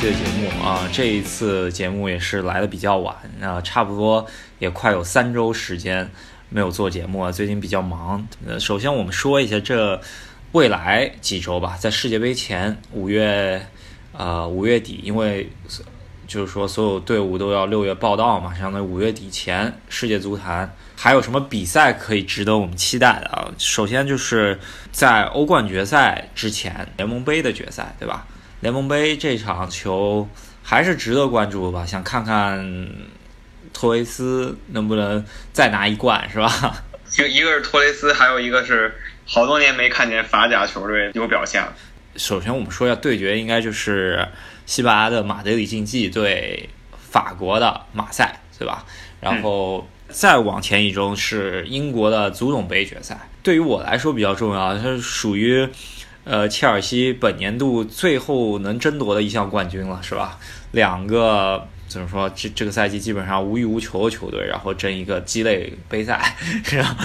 期的节目啊，这一次节目也是来的比较晚啊，差不多也快有三周时间没有做节目了，最近比较忙。呃，首先我们说一下这未来几周吧，在世界杯前五月呃五月底，因为就是说所有队伍都要六月报道嘛，相当于五月底前世界足坛还有什么比赛可以值得我们期待的啊？首先就是在欧冠决赛之前，联盟杯的决赛，对吧？联盟杯这场球还是值得关注吧，想看看托雷斯能不能再拿一冠，是吧？就一个是托雷斯，还有一个是好多年没看见法甲球队有表现了。首先我们说一下对决，应该就是西班牙的马德里竞技对法国的马赛，对吧？然后再往前一周是英国的足总杯决赛，对于我来说比较重要，它是属于。呃，切尔西本年度最后能争夺的一项冠军了，是吧？两个怎么说？这这个赛季基本上无欲无求的球队，然后争一个鸡肋杯赛，是吧？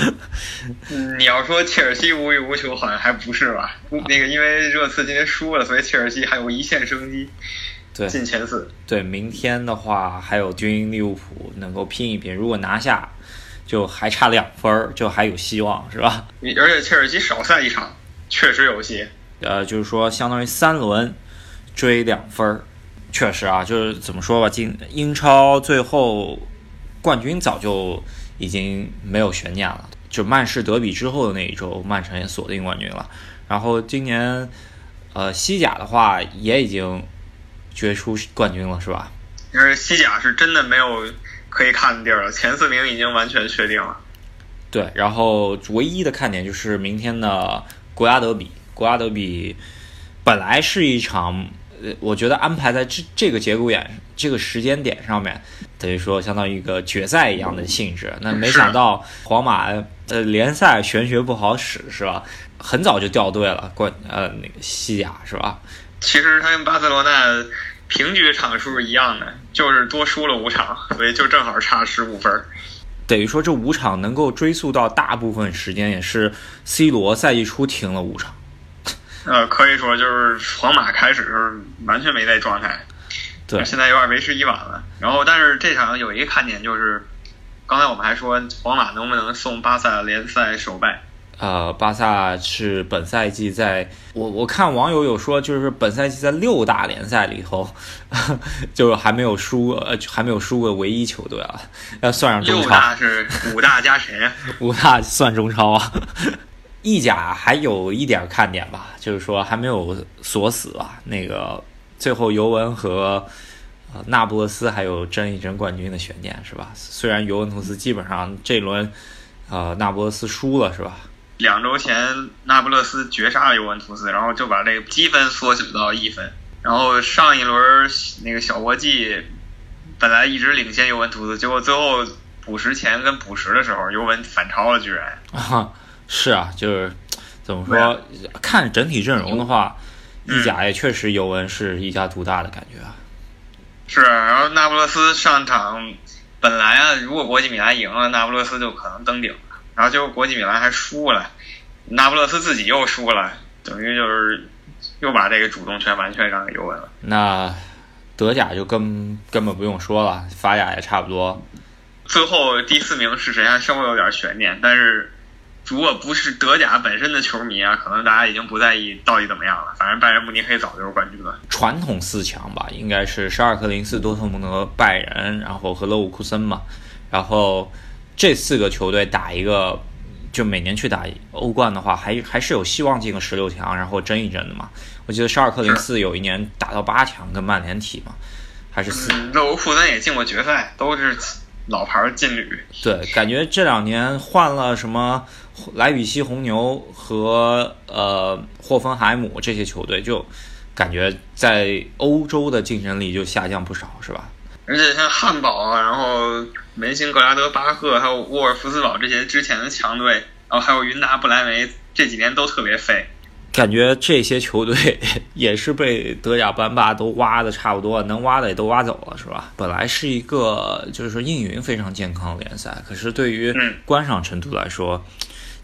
你要说切尔西无欲无求，好像还不是吧？那个因为热刺今天输了，所以切尔西还有一线生机，对，进前四。对，明天的话还有军利物浦能够拼一拼，如果拿下，就还差两分，就还有希望，是吧？而且切尔西少赛一场。确实有戏，呃，就是说相当于三轮追两分儿，确实啊，就是怎么说吧，今英超最后冠军早就已经没有悬念了，就曼市德比之后的那一周，曼城也锁定冠军了。然后今年呃西甲的话也已经决出冠军了，是吧？就是西甲是真的没有可以看的地儿了，前四名已经完全确定了。对，然后唯一的看点就是明天的。国家德比，国家德比本来是一场，呃，我觉得安排在这这个节骨眼、这个时间点上面，等于说相当于一个决赛一样的性质。那没想到皇马，呃，联赛玄学不好使，是吧？很早就掉队了，冠呃那个西甲是吧？其实他跟巴塞罗那平局场数一样的，就是多输了五场，所以就正好差十五分。等于说这五场能够追溯到大部分时间，也是 C 罗赛季初停了五场。呃，可以说就是皇马开始时候完全没在状态，对，现在有点为时已晚了。然后，但是这场有一个看点就是，刚才我们还说皇马能不能送巴萨联赛首败。呃，巴萨是本赛季在，我我看网友有说，就是本赛季在六大联赛里头，就是还没有输，呃，还没有输过唯一球队啊，要算上中超。六大是五大加谁啊？五大算中超啊。意甲还有一点看点吧，就是说还没有锁死吧。那个最后尤文和呃那不勒斯还有争一争冠军的悬念是吧？虽然尤文图斯基本上这轮呃那不勒斯输了是吧？两周前，那不勒斯绝杀了尤文图斯，然后就把这个积分缩小到一分。然后上一轮那个小国际本来一直领先尤文图斯，结果最后补时前跟补时的时候，尤文反超了，居然。啊，是啊，就是怎么说？看整体阵容的话，意甲也确实尤文是一家独大的感觉啊。是，然后那不勒斯上场本来啊，如果国际米兰赢了，那不勒斯就可能登顶。然后结果国际米兰还输了，那不勒斯自己又输了，等于就是又把这个主动权完全让给尤文了。那德甲就根根本不用说了，法甲也差不多。最后第四名是谁还稍微有点悬念，但是如果不是德甲本身的球迷啊，可能大家已经不在意到底怎么样了。反正拜仁慕尼黑早就是冠军了。传统四强吧，应该是沙尔克零四、多特蒙德、拜仁，然后和勒沃库森嘛，然后。这四个球队打一个，就每年去打欧冠的话，还还是有希望进个十六强，然后争一争的嘛。我记得沙尔克零四有一年打到八强，跟曼联踢嘛，还是四。勒沃库森也进过决赛，都是老牌劲旅。对，感觉这两年换了什么莱比锡红牛和呃霍芬海姆这些球队，就感觉在欧洲的竞争力就下降不少，是吧？而且像汉堡啊，然后门兴格拉德巴赫，还有沃尔夫斯堡这些之前的强队，然后还有云达不莱梅，这几年都特别废。感觉这些球队 也是被德甲班霸都挖的差不多，能挖的也都挖走了，是吧？本来是一个就是说运营非常健康的联赛，可是对于观赏程度来说，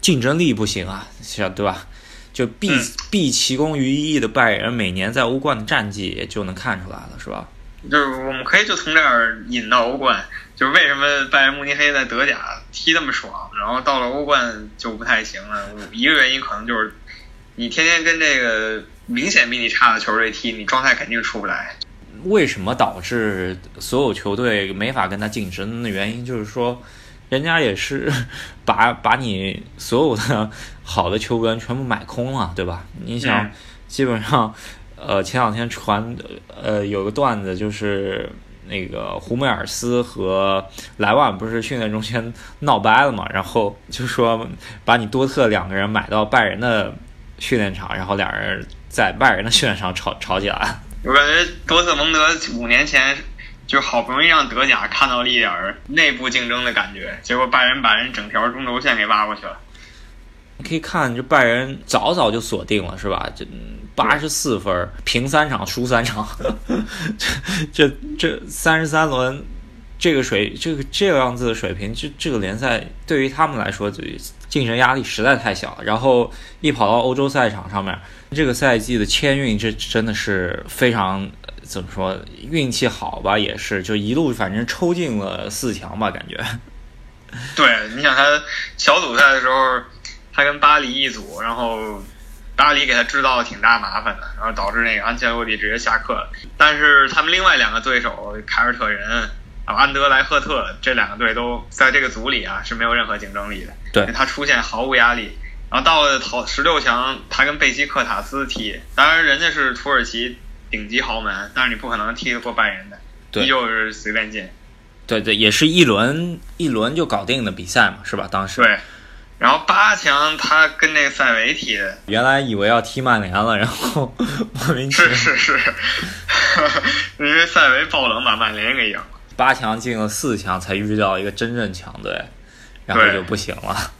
竞争力不行啊，像对吧？就毕毕其功于一役的拜仁每年在欧冠的战绩也就能看出来了，是吧？就是我们可以就从这儿引到欧冠，就是为什么拜仁慕尼黑在德甲踢那么爽，然后到了欧冠就不太行了。一个原因可能就是你天天跟这个明显比你差的球队踢，你状态肯定出不来。为什么导致所有球队没法跟他竞争的原因，就是说，人家也是把把你所有的好的球员全部买空了，对吧？你想，基本上。呃，前两天传，呃，有个段子就是那个胡梅尔斯和莱万不是训练中间闹掰了嘛，然后就说把你多特两个人买到拜仁的训练场，然后俩人在拜仁的训练场吵吵起来。我感觉多特蒙德五年前就好不容易让德甲看到了一点内部竞争的感觉，结果拜仁把人整条中轴线给挖过去了。你可以看，这拜仁早早就锁定了，是吧？这。八十四分，平三场输三场，这这这三十三轮，这个水这个这样子的水平，这这个联赛对于他们来说，就竞争压力实在太小。然后一跑到欧洲赛场上面，这个赛季的签运，这真的是非常怎么说运气好吧？也是就一路反正抽进了四强吧，感觉。对，你想他小组赛的时候，他跟巴黎一组，然后。巴黎给他制造了挺大麻烦的，然后导致那个安切洛蒂直接下课了。但是他们另外两个对手凯尔特人、安德莱赫特这两个队都在这个组里啊是没有任何竞争力的，对他出现毫无压力。然后到了淘十六强，他跟贝西克塔斯踢，当然人家是土耳其顶级豪门，但是你不可能踢得过拜仁的，依旧是随便进。对对，也是一轮一轮就搞定的比赛嘛，是吧？当时对。然后八强他跟那个塞维踢的，原来以为要踢曼联了，然后 莫名其妙是是是，因为塞维爆冷把曼联给赢了。八强进了四强才遇到一个真正强队，然后就不行了。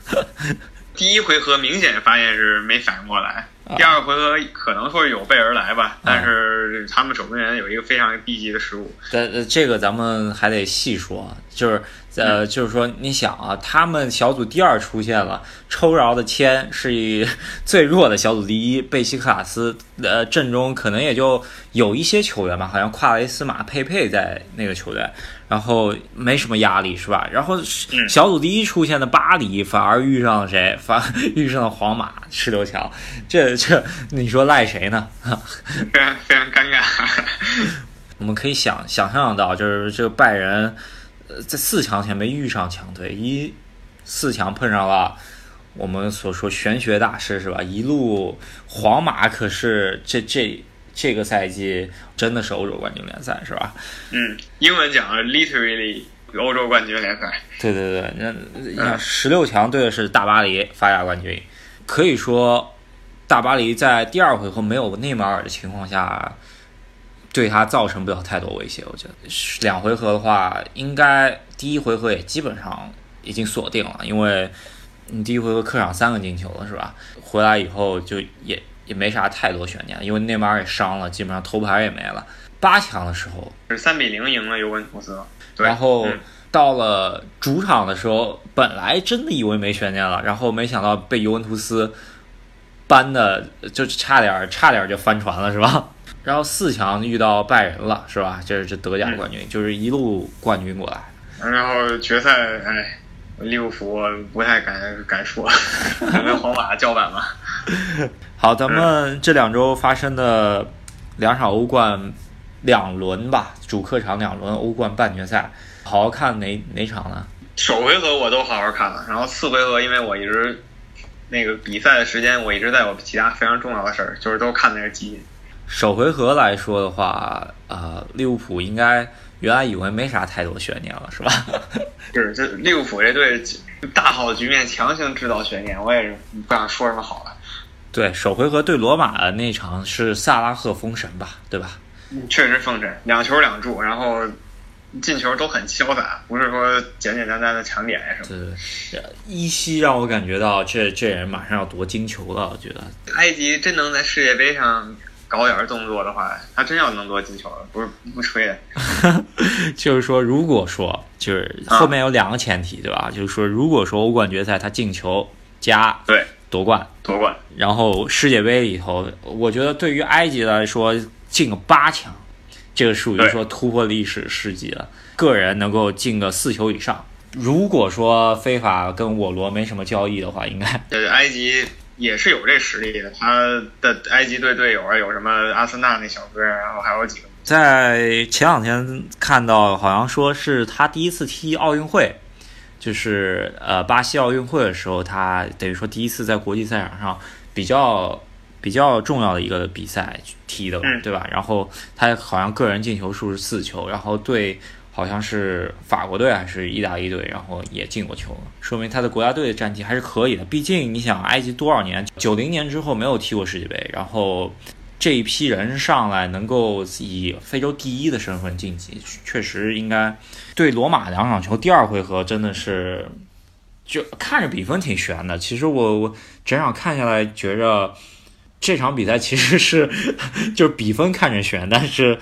第一回合明显发现是没反应过来，第二回合可能会有备而来吧，但是他们守门员有一个非常低级的失误。但，这个咱们还得细说，就是。呃，就是说，你想啊，他们小组第二出现了抽饶的签，是以最弱的小组第一贝西克塔斯，呃，阵中可能也就有一些球员吧，好像夸雷斯马佩佩在那个球队，然后没什么压力是吧？然后小组第一出现的巴黎反而遇上了谁？反遇上了皇马十六强，这这你说赖谁呢？非常非常尴尬。我们可以想想象到，就是这个拜仁。在四强前没遇上强队，一四强碰上了我们所说玄学大师是吧？一路皇马可是这这这个赛季真的是欧洲冠军联赛是吧？嗯，英文讲 literally 欧洲冠军联赛。对对对，那你看十六强对的是大巴黎，法甲冠军，可以说大巴黎在第二回合没有内马尔的情况下。对他造成不了太多威胁，我觉得两回合的话，应该第一回合也基本上已经锁定了，因为你第一回合客场三个进球了，是吧？回来以后就也也没啥太多悬念，因为内马尔也伤了，基本上头牌也没了。八强的时候是三比零赢了尤文图斯，然后到了主场的时候，本来真的以为没悬念了，然后没想到被尤文图斯扳的，就差点差点就翻船了，是吧？然后四强遇到拜仁了，是吧？这是这德甲冠军，就是一路冠军过来。然后决赛，哎，利物浦不太敢敢说，跟皇马叫板吧。好，咱们这两周发生的两场欧冠两轮吧，主客场两轮欧冠半决赛，好好看哪哪场呢？首回合我都好好看了，然后次回合因为我一直那个比赛的时间，我一直在我其他非常重要的事儿，就是都看那个集。首回合来说的话，呃，利物浦应该原来以为没啥太多悬念了，是吧？是，这利物浦这队大好局面强行制造悬念，我也是不想说什么好了。对，首回合对罗马的那场是萨拉赫封神吧，对吧？确实封神，两球两助，然后进球都很潇洒，不是说简简单单的抢点什么。对对，依稀让我感觉到这这人马上要夺金球了，我觉得。埃及真能在世界杯上。搞点动作的话，他真要能多进球了，不是不吹的。就是说，如果说就是后面有两个前提，对吧？就是说，如果说欧冠决赛他进球加对夺冠，夺冠。然后世界杯里头，我觉得对于埃及来说进个八强，这个属于说突破历史世纪了。个人能够进个四球以上，如果说非法跟我罗没什么交易的话，应该呃埃及也是有这实力的。他的埃及队队友啊，有什么阿森纳那小哥，然后还有几个。在前两天看到，好像说是他第一次踢奥运会，就是呃巴西奥运会的时候，他等于说第一次在国际赛场上比较比较重要的一个比赛踢的，对吧？然后他好像个人进球数是四球，然后对好像是法国队还是意大利队，然后也进过球，说明他的国家队的战绩还是可以的。毕竟你想，埃及多少年，九零年之后没有踢过世界杯，然后。这一批人上来能够以非洲第一的身份晋级，确实应该对罗马两场球第二回合真的是就看着比分挺悬的。其实我我整场看下来，觉着这场比赛其实是 就是比分看着悬，但是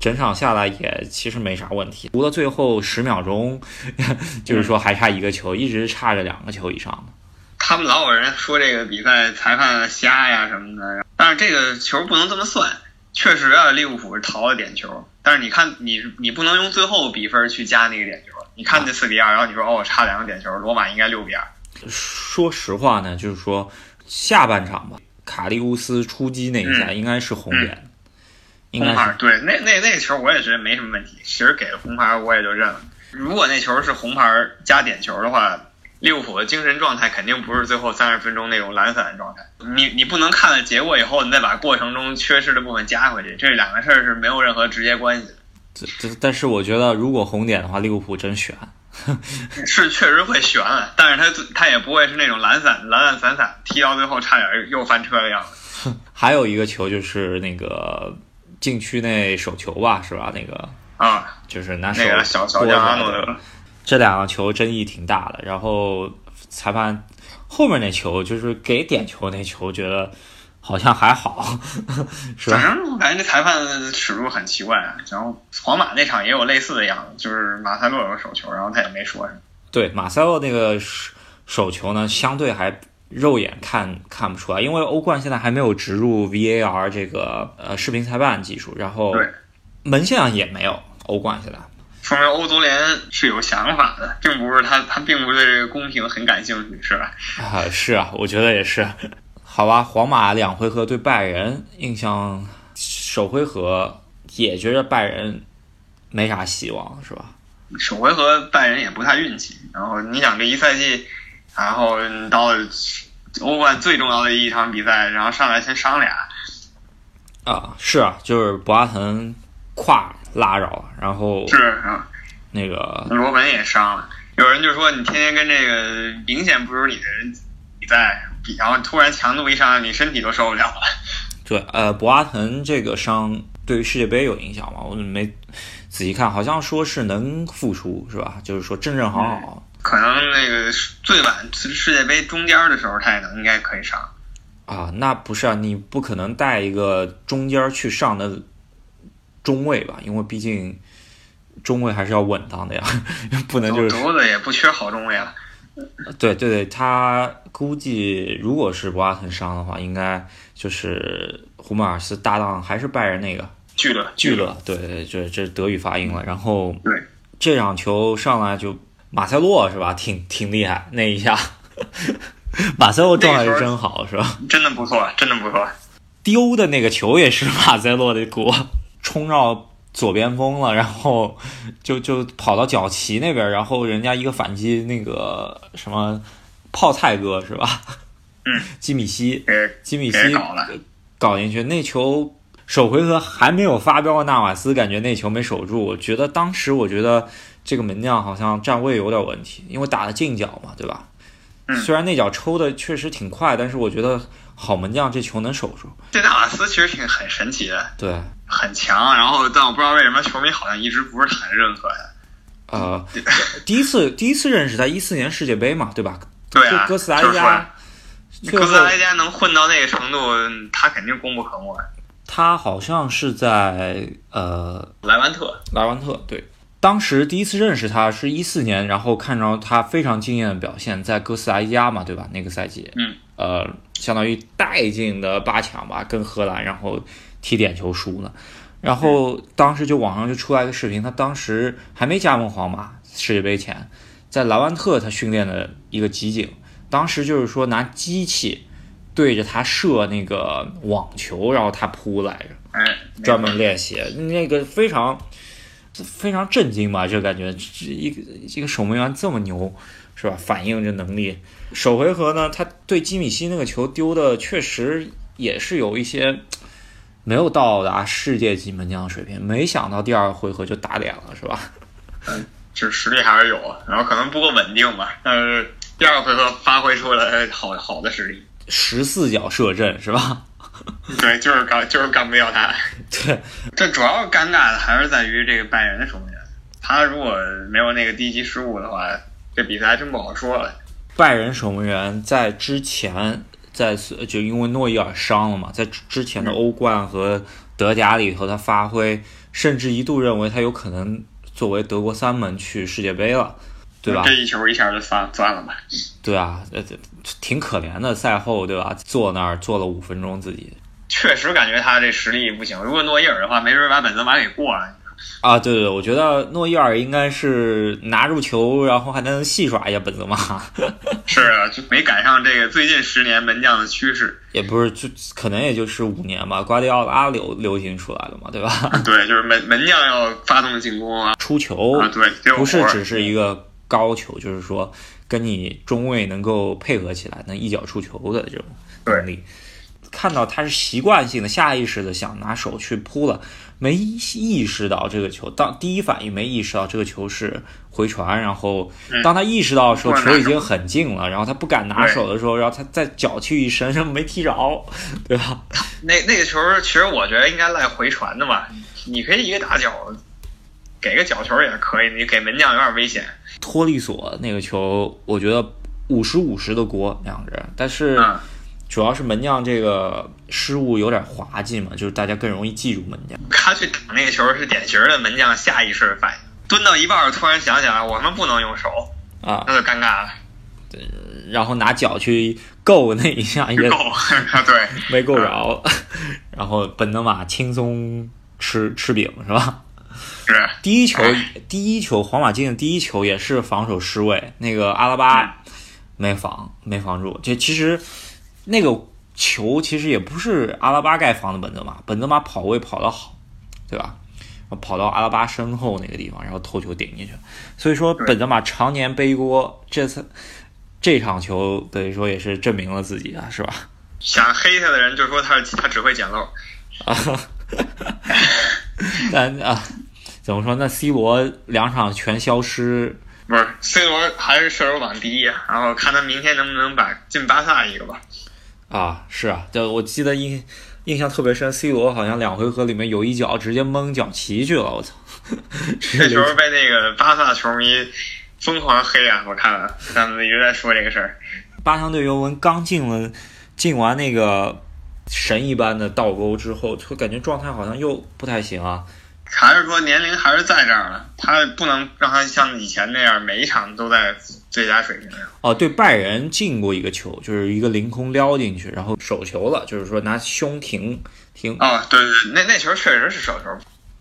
整场下来也其实没啥问题。除了最后十秒钟，就是说还差一个球，一直差着两个球以上的。他们老有人说这个比赛裁判瞎呀什么的，但是这个球不能这么算。确实啊，利物浦是逃了点球，但是你看你你不能用最后比分去加那个点球。你看这四比二，然后你说哦差两个点球，罗马应该六比二。说实话呢，就是说下半场吧，卡利乌斯出击那一下应该是红点，红牌。对，那那那个球我也觉得没什么问题，其实给了红牌我也就认了。如果那球是红牌加点球的话。利物浦的精神状态肯定不是最后三十分钟那种懒散的状态。你你不能看了结果以后，你再把过程中缺失的部分加回去，这两个事儿是没有任何直接关系的。这这，但是我觉得如果红点的话，利物浦真悬。是确实会悬，但是他他也不会是那种懒散懒懒散散踢到最后差点又翻车的样子。还有一个球就是那个禁区内手球吧，是吧？那个啊，就是拿手那个小小将阿诺德。这两个球争议挺大的，然后裁判后面那球就是给点球那球，觉得好像还好，是吧？反正我感觉这裁判尺度很奇怪。然后皇马那场也有类似的样子，就是马塞洛有个手球，然后他也没说什么。对，马塞洛那个手球呢，相对还肉眼看看不出来，因为欧冠现在还没有植入 VAR 这个呃视频裁判技术，然后门线上也没有欧冠现在。说明欧足联是有想法的，并不是他他并不对这个公平很感兴趣，是吧？啊，是啊，我觉得也是。好吧，皇马两回合对拜仁，印象首回合也觉得拜仁没啥希望，是吧？首回合拜仁也不太运气。然后你想这一赛季，然后到欧冠最重要的一场比赛，然后上来先伤俩。啊，是啊，就是博阿滕胯。拉着了，然后是啊，那个罗本也伤了。有人就说你天天跟这个明显不如你的人比赛，然后突然强度一上来，你身体都受不了了。对，呃，博阿滕这个伤对于世界杯有影响吗？我没仔细看，好像说是能复出，是吧？就是说正正好好。可能那个最晚世界杯中间的时候他也能应该可以上。啊，那不是啊，你不可能带一个中间去上的。中卫吧，因为毕竟中卫还是要稳当的呀，不能就是德子也不缺好中卫啊。对对对，他估计如果是博阿滕伤的话，应该就是胡梅尔斯搭档还是拜仁那个聚勒聚勒，对对，这这德语发音了。然后对这场球上来就马塞洛是吧，挺挺厉害那一下，马塞洛状态是真好是吧？真的不错，真的不错。丢的那个球也是马塞洛的锅。冲到左边锋了，然后就就跑到角旗那边，然后人家一个反击，那个什么泡菜哥是吧？嗯，基米希，基米希搞了，搞进去那球，首回合还没有发飙的纳瓦斯感觉那球没守住，我觉得当时我觉得这个门将好像站位有点问题，因为打的近角嘛，对吧？虽然那脚抽的确实挺快，但是我觉得好门将这球能守住。这纳瓦斯其实挺很神奇的，对。很强，然后但我不知道为什么球迷好像一直不是很认可他。呃，第一次第一次认识他一四年世界杯嘛，对吧？对啊，哥斯达黎加，哥斯达黎加能混到那个程度，他肯定功不可没。他好像是在呃莱万特，莱万特对，当时第一次认识他是一四年，然后看着他非常惊艳的表现，在哥斯达黎加嘛，对吧？那个赛季，嗯，呃，相当于带进的八强吧，跟荷兰，然后踢点球输了。然后当时就网上就出来一个视频，他当时还没加盟皇马，世界杯前，在莱万特他训练的一个集锦，当时就是说拿机器对着他射那个网球，然后他扑来着，哎，专门练习，那个非常非常震惊吧，就感觉这一个一个守门员这么牛，是吧？反应这能力。首回合呢，他对基米希那个球丢的确实也是有一些。没有到达世界级门将的水平，没想到第二个回合就打脸了，是吧？嗯，这实力还是有，然后可能不够稳定吧。但是第二个回合发挥出来好好的实力，十四脚射正是吧？对，就是干就是干不掉他。对，这主要尴尬的还是在于这个拜仁的守门员，他如果没有那个低级失误的话，这比赛还真不好说了。拜仁守门员在之前。在就因为诺伊尔伤了嘛，在之前的欧冠和德甲里头，他发挥，甚至一度认为他有可能作为德国三门去世界杯了，对吧？这一球一下就算算了吧。对啊，呃，挺可怜的。赛后对吧？坐那儿坐了五分钟，自己确实感觉他这实力不行。如果诺伊尔的话，没准把本泽马给过了。啊，对对，我觉得诺伊尔应该是拿住球，然后还能戏耍一下本泽马。是啊，就没赶上这个最近十年门将的趋势。也不是，就可能也就是五年吧。瓜迪奥拉流流行出来的嘛，对吧？对，就是门门将要发动进攻啊，出球啊，对，不是只是一个高球，就是说跟你中卫能够配合起来，能一脚出球的这种能力。看到他是习惯性的、下意识的想拿手去扑了。没意识到这个球，当第一反应没意识到这个球是回传，然后当他意识到的时候，球已经很近了，然后他不敢拿手的时候，然后他再脚去一伸，没踢着，对吧？那那个球其实我觉得应该赖回传的嘛，你可以一个打脚给个角球也可以，你给门将有点危险。托利索那个球，我觉得五十五十的锅两个人，但是。主要是门将这个失误有点滑稽嘛，就是大家更容易记住门将。他去挡那个球是典型的门将下意识反应，蹲到一半突然想起来我们不能用手啊，那就尴尬了。对，然后拿脚去够那一下也够，对，没够着。然后本泽马轻松吃吃饼是吧？是。第一球，第一球，皇马进的第一球也是防守失位，那个阿拉巴没防，没防住。这其实。那个球其实也不是阿拉巴盖防的本泽马，本泽马跑位跑得好，对吧？跑到阿拉巴身后那个地方，然后头球顶进去。所以说本泽马常年背锅，这次这场球等于说也是证明了自己啊，是吧？想黑他的人就说他是他只会捡漏 啊，但啊，怎么说？那 C 罗两场全消失，不是 C 罗还是射手榜第一，然后看他明天能不能把进巴萨一个吧。啊，是啊，就我记得印印象特别深，C 罗好像两回合里面有一脚直接蒙脚旗去了，我操！这球被那个巴萨球迷疯狂黑啊！我看了，他们一直在说这个事儿。巴强队尤文刚进了，进完那个神一般的倒钩之后，就感觉状态好像又不太行啊。还是说年龄还是在这儿了？他不能让他像以前那样每一场都在最佳水平上。哦，对，拜仁进过一个球，就是一个凌空撩进去，然后手球了，就是说拿胸停停。哦，对对，那那球确实是手球，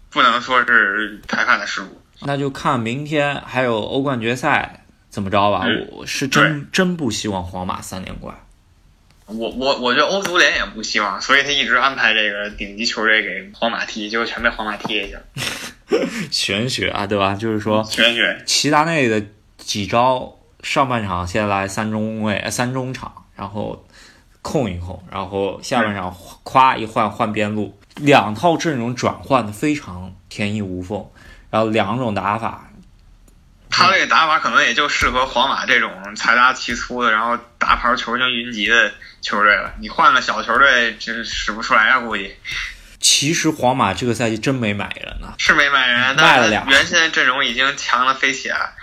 不能说是裁判的失误。那就看明天还有欧冠决赛怎么着吧。我是真真不希望皇马三连冠。我我我觉得欧足联也不希望，所以他一直安排这个顶级球队给皇马踢，结果全被皇马踢下去了。玄学啊，对吧？就是说，玄学。齐达内的几招，上半场先来三中卫、三中场，然后控一控，然后下半场咵一换换边路，两套阵容转换的非常天衣无缝，然后两种打法。他这个打法可能也就适合皇马这种财大气粗的，然后大牌球星云集的球队了。你换个小球队，真使不出来啊！估计。其实皇马这个赛季真没买人呢，是没买人，卖了俩。原先阵容已经强了飞起了，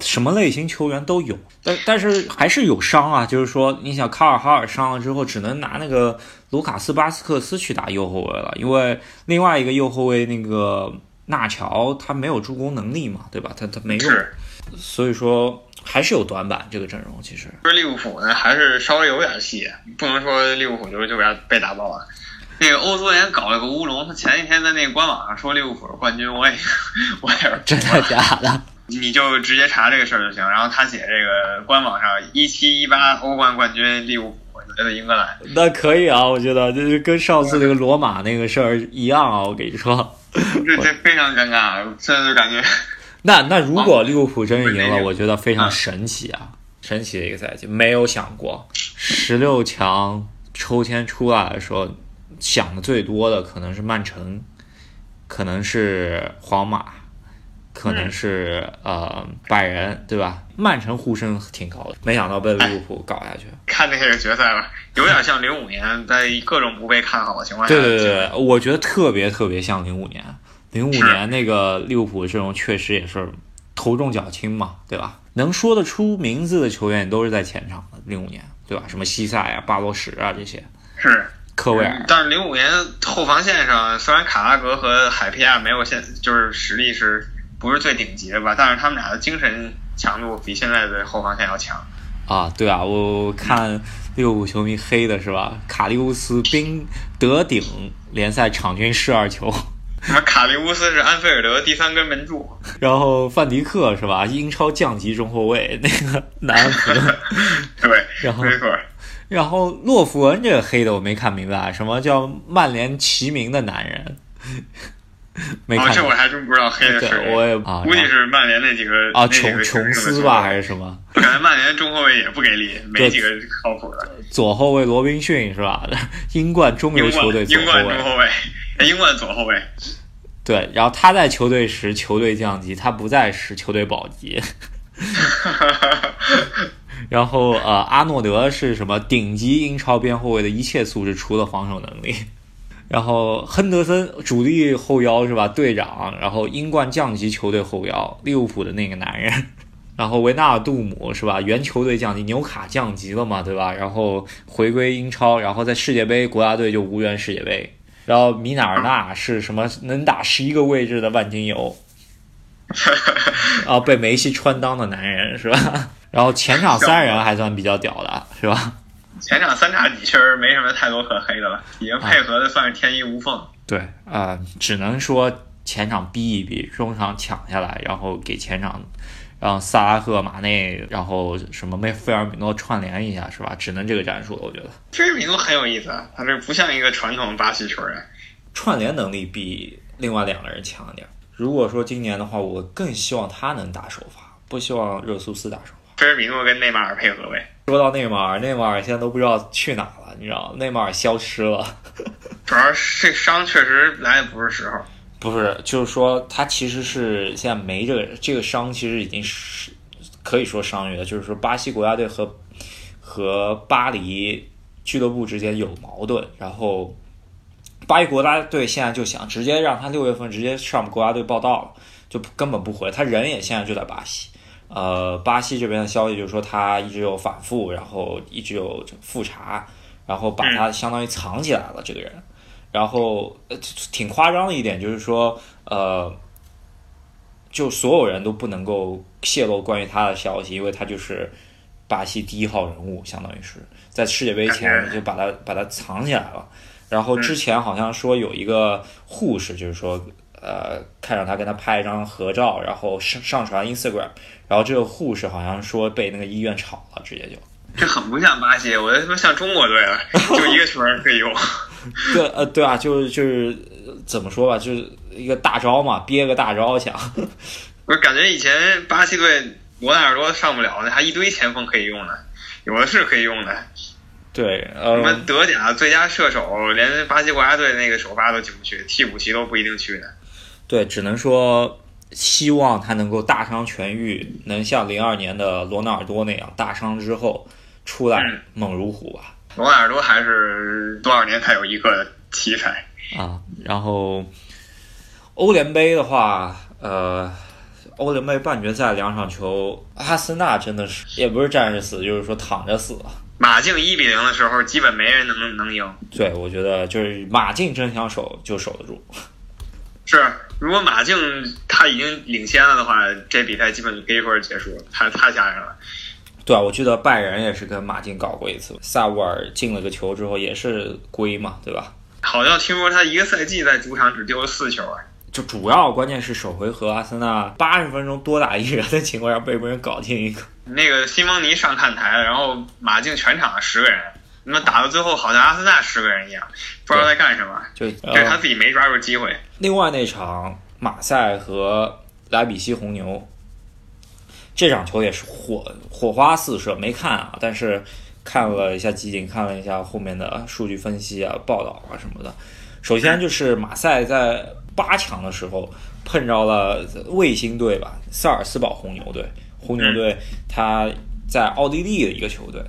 什么类型球员都有，但但是还是有伤啊。就是说，你想卡尔哈尔伤了之后，只能拿那个卢卡斯巴斯克斯去打右后卫了，因为另外一个右后卫那个。纳乔他没有助攻能力嘛，对吧？他他没用，所以说还是有短板这个阵容其实。说利物浦呢，还是稍微有点戏，不能说利物浦就就被被打爆了。那个欧足联搞了个乌龙，他前几天在那个官网上说利物浦是冠军，我也我也是真的假的？你就直接查这个事儿就行。然后他写这个官网上一七一八欧冠冠军利物浦。的英格兰，那可以啊，我觉得就是跟上次那个罗马那个事儿一样啊，我跟你说，这这非常尴尬，现在就感觉，那那如果利物浦真是赢了，我觉得非常神奇啊，神奇的一个赛季，没有想过十六强抽签出来的时候，想的最多的可能是曼城，可能是皇马。可能是呃拜仁对吧？曼城呼声挺高的，没想到被利物浦搞下去。看那个决赛吧，有点像零五年在各种不被看好的情况下。对对对，我觉得特别特别像零五年。零五年那个利物浦阵容确实也是头重脚轻嘛，对吧？能说得出名字的球员都是在前场的。零五年对吧？什么西塞啊、巴洛什啊这些。是。科威尔。但是零五年后防线上，虽然卡拉格和海皮亚没有现，就是实力是。不是最顶级的吧，但是他们俩的精神强度比现在的后防线要强。啊，对啊，我看利物浦球迷黑的是吧？卡利乌斯兵得顶联赛场均十二球。卡利乌斯是安菲尔德第三根门柱。然后范迪克是吧？英超降级中后卫，那个南安普顿。对，然后没错。然后洛夫文这个黑的我没看明白，什么叫曼联齐名的男人？没看，这我还真不知道黑的是我也啊，估计是曼联那几个啊，琼琼斯吧还是什么？感觉曼联中后卫也不给力，没几个靠谱的。左后卫罗宾逊是吧？英冠中游球队英冠中后卫，英冠左后卫。对，然后他在球队时球队降级，他不在时球队保级。然后呃，阿诺德是什么？顶级英超边后卫的一切素质，除了防守能力。然后亨德森主力后腰是吧？队长，然后英冠降级球队后腰，利物浦的那个男人。然后维纳尔杜姆是吧？原球队降级，纽卡降级了嘛，对吧？然后回归英超，然后在世界杯国家队就无缘世界杯。然后米纳尔纳是什么？能打十一个位置的万金油。啊，被梅西穿裆的男人是吧？然后前场三人还算比较屌的是吧？前场三叉戟确实没什么太多可黑的了，已经配合的算是天衣无缝。对啊，只能说前场逼一逼，中场抢下来，然后给前场让萨拉赫、马内，然后什么梅菲尔米诺串联一下，是吧？只能这个战术了，我觉得。菲尔米诺很有意思，他这不像一个传统巴西球员，串联能力比另外两个人强一点。如果说今年的话，我更希望他能打首发，不希望热苏斯打首发。菲尔米诺跟内马尔配合呗。说到内马尔，内马尔现在都不知道去哪了，你知道内马尔消失了。主要是这伤确实来也不是时候。不是，就是说他其实是现在没这个这个伤，其实已经是可以说伤愈了。就是说巴西国家队和和巴黎俱乐部之间有矛盾，然后巴黎国家队现在就想直接让他六月份直接上国家队报道了，就根本不回，他人也现在就在巴西。呃，巴西这边的消息就是说他一直有反复，然后一直有复查，然后把他相当于藏起来了这个人，然后呃挺夸张的一点就是说，呃，就所有人都不能够泄露关于他的消息，因为他就是巴西第一号人物，相当于是在世界杯前就把他把他藏起来了。然后之前好像说有一个护士，就是说。呃，看着他跟他拍一张合照，然后上上传 Instagram，然后这个护士好像说被那个医院炒了，直接就。这很不像巴西，我他妈像中国队了，就一个球员可以用。对，呃，对啊，就是就是怎么说吧，就是一个大招嘛，憋个大招想。我感觉以前巴西队罗纳尔多上不了，那还一堆前锋可以用呢，有的是可以用的。对，呃，什么德甲最佳射手，连巴西国家队那个首发都进不去，替补席都不一定去呢。对，只能说希望他能够大伤痊愈，能像零二年的罗纳尔多那样大伤之后出来猛如虎吧。罗纳尔多还是多少年才有一个奇才啊？然后欧联杯的话，呃，欧联杯半决赛两场球，阿森纳真的是也不是站着死，就是说躺着死。马竞一比零的时候，基本没人能能赢。对，我觉得就是马竞真想守就守得住。是，如果马竞他已经领先了的话，这比赛基本就一分结束了，太太吓人了。对啊，我记得拜仁也是跟马竞搞过一次，萨乌尔进了个球之后也是归嘛，对吧？好像听说他一个赛季在主场只丢了四球啊。就主要关键是首回合阿森纳八十分钟多打一人的情况下被别人搞定一个。那个西蒙尼上看台，然后马竞全场十个人，那么打到最后好像阿森纳十个人一样，不知道在干什么，就但是他自己没抓住机会。另外那场马赛和莱比锡红牛，这场球也是火火花四射，没看啊，但是看了一下集锦，看了一下后面的数据分析啊、报道啊什么的。首先就是马赛在八强的时候碰着了卫星队吧，萨尔斯堡红牛队。红牛队他在奥地利的一个球队，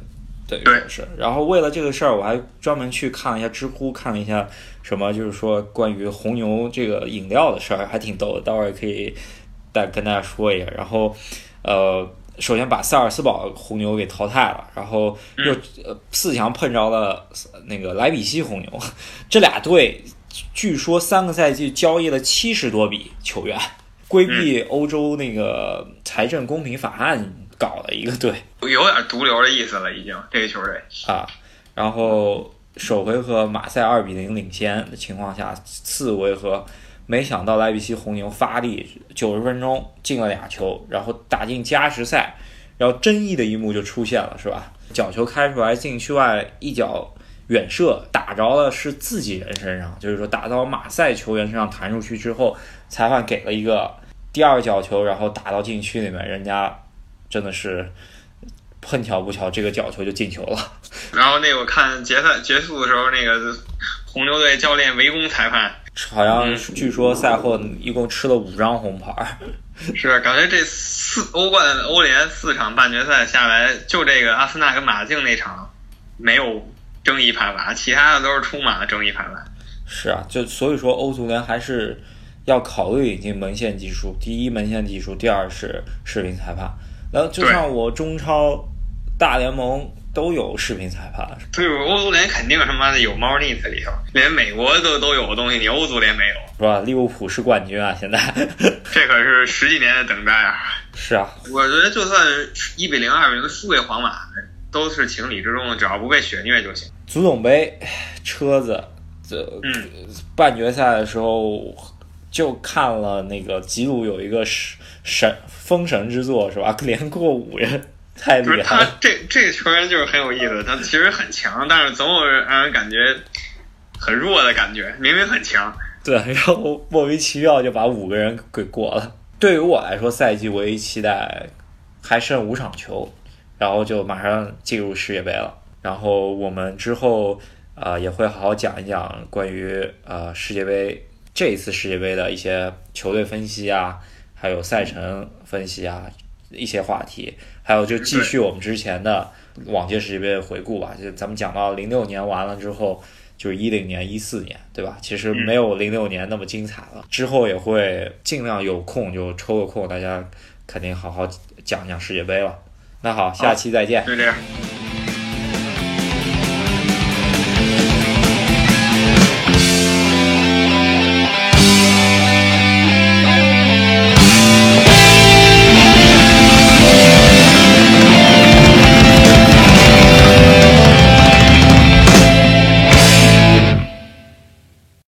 对，是。然后为了这个事儿，我还专门去看了一下知乎，看了一下什么，就是说关于红牛这个饮料的事儿，还挺逗的。待会儿可以再跟大家说一下。然后，呃，首先把萨尔斯堡红牛给淘汰了，然后又四强碰着了那个莱比锡红牛，这俩队。据说三个赛季交易了七十多笔球员，规避欧洲那个财政公平法案搞了一个队，有点毒瘤的意思了，已经这个球队啊。然后首回合马赛二比零领先的情况下，次回合没想到莱比锡红牛发力，九十分钟进了俩球，然后打进加时赛，然后争议的一幕就出现了，是吧？角球开出来禁区外一脚。远射打着了是自己人身上，就是说打到马赛球员身上弹出去之后，裁判给了一个第二个角球，然后打到禁区里面，人家真的是碰巧不巧这个角球就进球了。然后那个我看决赛结束的时候，那个红牛队教练围攻裁判，好像据说赛后一共吃了五张红牌。是感觉这四欧冠欧联四场半决赛下来，就这个阿森纳跟马竞那场没有。争议判罚，其他的都是充满了争议判罚。是啊，就所以说欧足联还是要考虑引进门线技术。第一，门线技术；第二是视频裁判。然后就像我中超、大联盟都有视频裁判。所以欧足联肯定他妈的有猫腻在里头，连美国都都有的东西，你欧足联没有，是吧？利物浦是冠军啊，现在这可是十几年的等待啊。是啊，我觉得就算一比零、二比零输给皇马。都是情理之中的，只要不被血虐就行。足总杯车子，这半决赛的时候就看了那个吉鲁有一个神神封神之作是吧？连过五人，太厉害了。他这这个球员就是很有意思，他其实很强，但是总有让人感觉很弱的感觉。明明很强，对，然后莫名其妙就把五个人给过了。对于我来说，赛季唯一期待还剩五场球。然后就马上进入世界杯了，然后我们之后啊也会好好讲一讲关于呃世界杯这一次世界杯的一些球队分析啊，还有赛程分析啊一些话题，还有就继续我们之前的往届世界杯的回顾吧。就咱们讲到零六年完了之后，就是一零年、一四年，对吧？其实没有零六年那么精彩了。之后也会尽量有空就抽个空，大家肯定好好讲讲世界杯了。那好，下期再见。就这样。